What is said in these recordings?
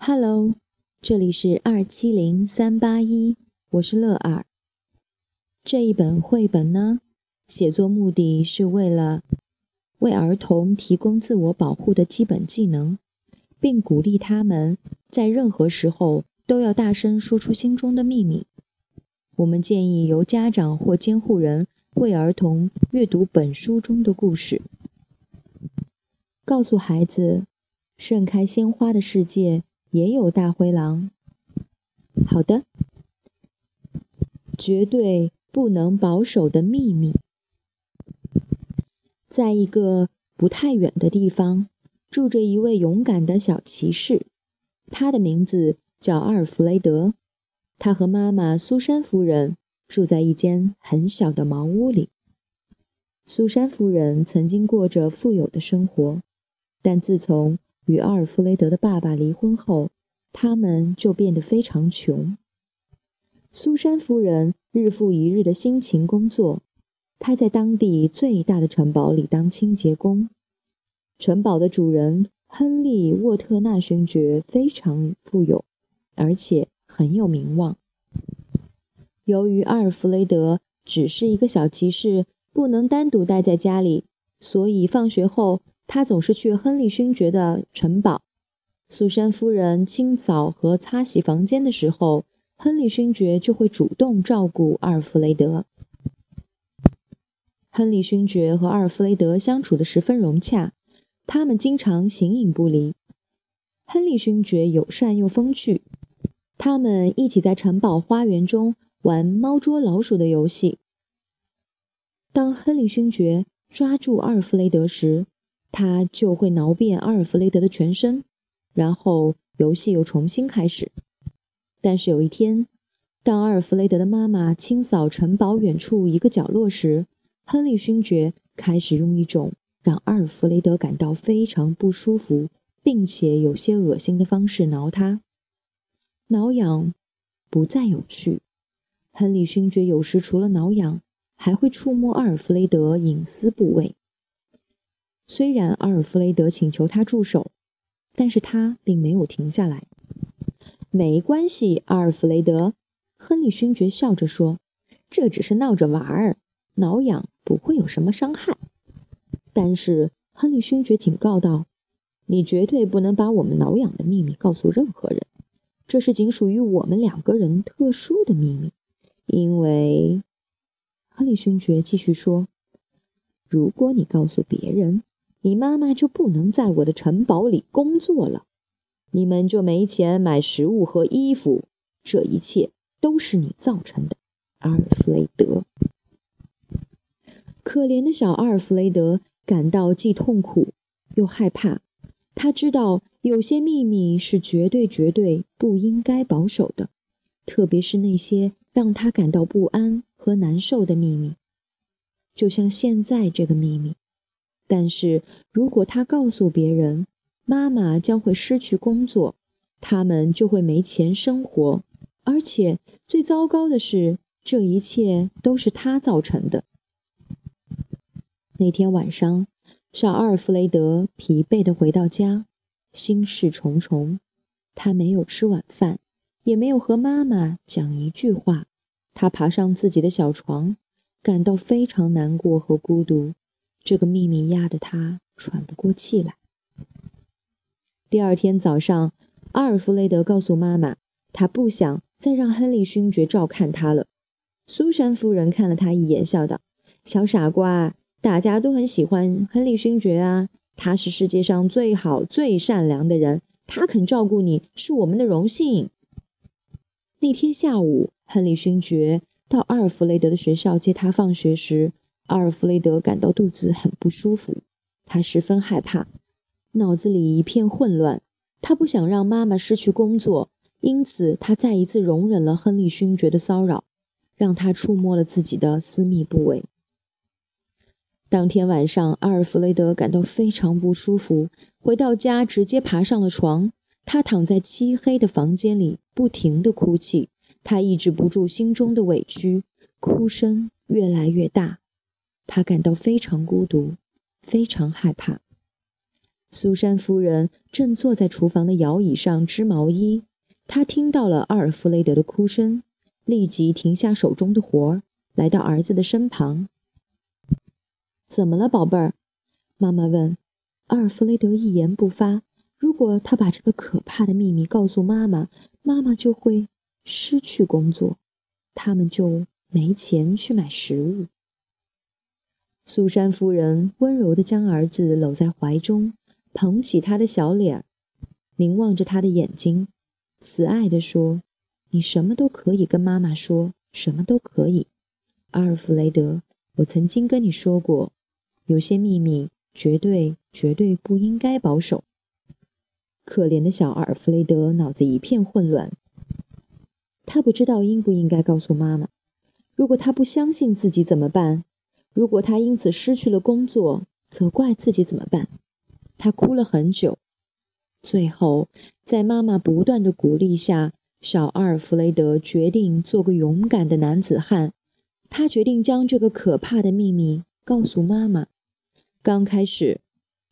Hello，这里是二七零三八一，我是乐尔。这一本绘本呢，写作目的是为了为儿童提供自我保护的基本技能，并鼓励他们在任何时候都要大声说出心中的秘密。我们建议由家长或监护人为儿童阅读本书中的故事，告诉孩子，盛开鲜花的世界。也有大灰狼。好的，绝对不能保守的秘密。在一个不太远的地方，住着一位勇敢的小骑士，他的名字叫阿尔弗雷德。他和妈妈苏珊夫人住在一间很小的茅屋里。苏珊夫人曾经过着富有的生活，但自从与阿尔弗雷德的爸爸离婚后，他们就变得非常穷。苏珊夫人日复一日的辛勤工作，她在当地最大的城堡里当清洁工。城堡的主人亨利·沃特纳勋爵非常富有，而且很有名望。由于阿尔弗雷德只是一个小骑士，不能单独待在家里，所以放学后。他总是去亨利勋爵的城堡。苏珊夫人清扫和擦洗房间的时候，亨利勋爵就会主动照顾阿尔弗雷德。亨利勋爵和阿尔弗雷德相处的十分融洽，他们经常形影不离。亨利勋爵友善又风趣，他们一起在城堡花园中玩猫捉老鼠的游戏。当亨利勋爵抓住阿尔弗雷德时，他就会挠遍阿尔弗雷德的全身，然后游戏又重新开始。但是有一天，当阿尔弗雷德的妈妈清扫城堡远处一个角落时，亨利勋爵开始用一种让阿尔弗雷德感到非常不舒服，并且有些恶心的方式挠他。挠痒不再有趣。亨利勋爵有时除了挠痒，还会触摸阿尔弗雷德隐私部位。虽然阿尔弗雷德请求他住手，但是他并没有停下来。没关系，阿尔弗雷德，亨利勋爵笑着说：“这只是闹着玩儿，挠痒不会有什么伤害。”但是亨利勋爵警告道：“你绝对不能把我们挠痒的秘密告诉任何人，这是仅属于我们两个人特殊的秘密。”因为，亨利勋爵继续说：“如果你告诉别人，”你妈妈就不能在我的城堡里工作了，你们就没钱买食物和衣服，这一切都是你造成的，阿尔弗雷德。可怜的小阿尔弗雷德感到既痛苦又害怕，他知道有些秘密是绝对绝对不应该保守的，特别是那些让他感到不安和难受的秘密，就像现在这个秘密。但是如果他告诉别人，妈妈将会失去工作，他们就会没钱生活，而且最糟糕的是，这一切都是他造成的。那天晚上，小阿尔弗雷德疲惫地回到家，心事重重。他没有吃晚饭，也没有和妈妈讲一句话。他爬上自己的小床，感到非常难过和孤独。这个秘密压得他喘不过气来。第二天早上，阿尔弗雷德告诉妈妈，他不想再让亨利勋爵照看他了。苏珊夫人看了他一眼，笑道：“小傻瓜，大家都很喜欢亨利勋爵啊，他是世界上最好、最善良的人，他肯照顾你是我们的荣幸。”那天下午，亨利勋爵到阿尔弗雷德的学校接他放学时。阿尔弗雷德感到肚子很不舒服，他十分害怕，脑子里一片混乱。他不想让妈妈失去工作，因此他再一次容忍了亨利勋爵的骚扰，让他触摸了自己的私密部位。当天晚上，阿尔弗雷德感到非常不舒服，回到家直接爬上了床。他躺在漆黑的房间里，不停地哭泣。他抑制不住心中的委屈，哭声越来越大。他感到非常孤独，非常害怕。苏珊夫人正坐在厨房的摇椅上织毛衣，她听到了阿尔弗雷德的哭声，立即停下手中的活儿，来到儿子的身旁。“怎么了，宝贝儿？”妈妈问。阿尔弗雷德一言不发。如果他把这个可怕的秘密告诉妈妈，妈妈就会失去工作，他们就没钱去买食物。苏珊夫人温柔地将儿子搂在怀中。捧起他的小脸，凝望着他的眼睛，慈爱地说：“你什么都可以跟妈妈说，什么都可以。”阿尔弗雷德，我曾经跟你说过，有些秘密绝对、绝对不应该保守。可怜的小阿尔弗雷德脑子一片混乱，他不知道应不应该告诉妈妈。如果他不相信自己怎么办？如果他因此失去了工作，责怪自己怎么办？他哭了很久，最后在妈妈不断的鼓励下，小阿尔弗雷德决定做个勇敢的男子汉。他决定将这个可怕的秘密告诉妈妈。刚开始，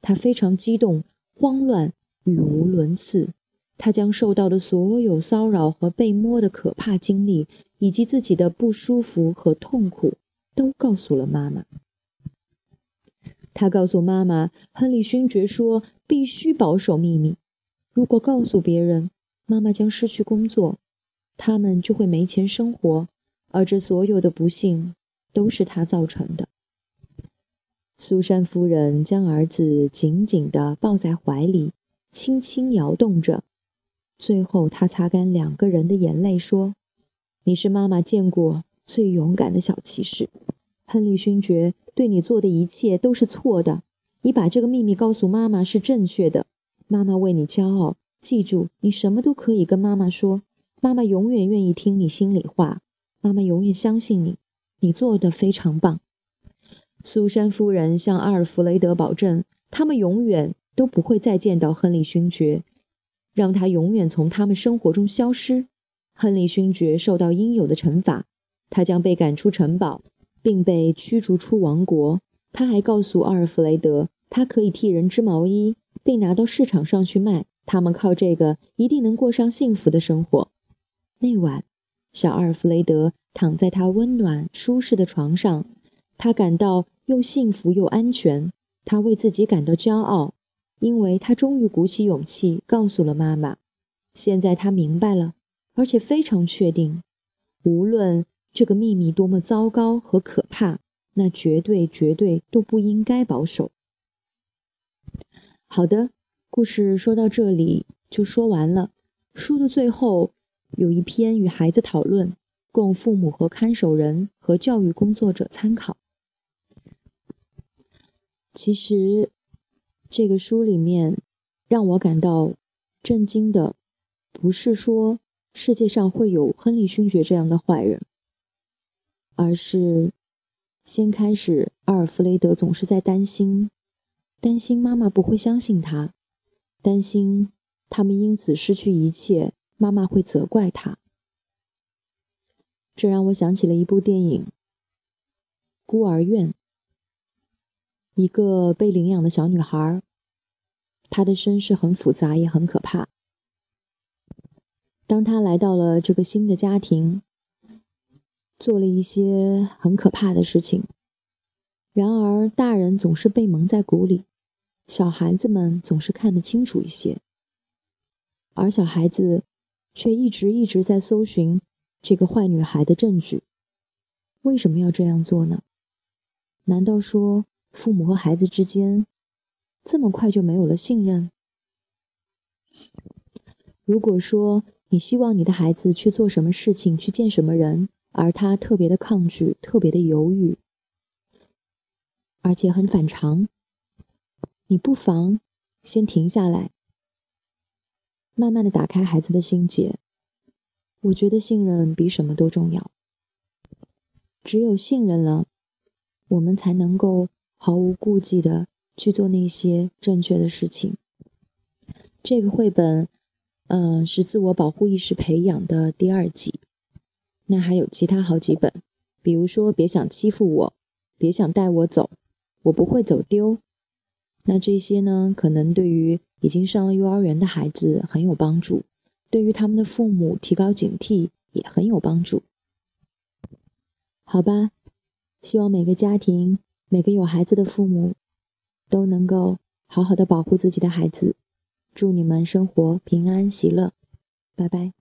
他非常激动、慌乱、语无伦次。他将受到的所有骚扰和被摸的可怕经历，以及自己的不舒服和痛苦，都告诉了妈妈。他告诉妈妈，亨利勋爵说必须保守秘密。如果告诉别人，妈妈将失去工作，他们就会没钱生活，而这所有的不幸都是他造成的。苏珊夫人将儿子紧紧地抱在怀里，轻轻摇动着。最后，她擦干两个人的眼泪，说：“你是妈妈见过最勇敢的小骑士。”亨利勋爵对你做的一切都是错的。你把这个秘密告诉妈妈是正确的。妈妈为你骄傲。记住，你什么都可以跟妈妈说。妈妈永远愿意听你心里话。妈妈永远相信你。你做的非常棒。苏珊夫人向阿尔弗雷德保证，他们永远都不会再见到亨利勋爵，让他永远从他们生活中消失。亨利勋爵受到应有的惩罚，他将被赶出城堡。并被驱逐出王国。他还告诉阿尔弗雷德，他可以替人织毛衣，并拿到市场上去卖。他们靠这个一定能过上幸福的生活。那晚，小阿尔弗雷德躺在他温暖舒适的床上，他感到又幸福又安全。他为自己感到骄傲，因为他终于鼓起勇气告诉了妈妈。现在他明白了，而且非常确定，无论。这个秘密多么糟糕和可怕，那绝对绝对都不应该保守。好的，故事说到这里就说完了。书的最后有一篇与孩子讨论，供父母和看守人和教育工作者参考。其实，这个书里面让我感到震惊的，不是说世界上会有亨利勋爵这样的坏人。而是，先开始，阿尔弗雷德总是在担心，担心妈妈不会相信他，担心他们因此失去一切，妈妈会责怪他。这让我想起了一部电影《孤儿院》，一个被领养的小女孩，她的身世很复杂，也很可怕。当她来到了这个新的家庭。做了一些很可怕的事情，然而大人总是被蒙在鼓里，小孩子们总是看得清楚一些，而小孩子却一直一直在搜寻这个坏女孩的证据。为什么要这样做呢？难道说父母和孩子之间这么快就没有了信任？如果说你希望你的孩子去做什么事情，去见什么人？而他特别的抗拒，特别的犹豫，而且很反常。你不妨先停下来，慢慢的打开孩子的心结。我觉得信任比什么都重要。只有信任了，我们才能够毫无顾忌的去做那些正确的事情。这个绘本，嗯，是自我保护意识培养的第二集。那还有其他好几本，比如说《别想欺负我》，《别想带我走》，我不会走丢。那这些呢，可能对于已经上了幼儿园的孩子很有帮助，对于他们的父母提高警惕也很有帮助。好吧，希望每个家庭、每个有孩子的父母都能够好好的保护自己的孩子。祝你们生活平安喜乐，拜拜。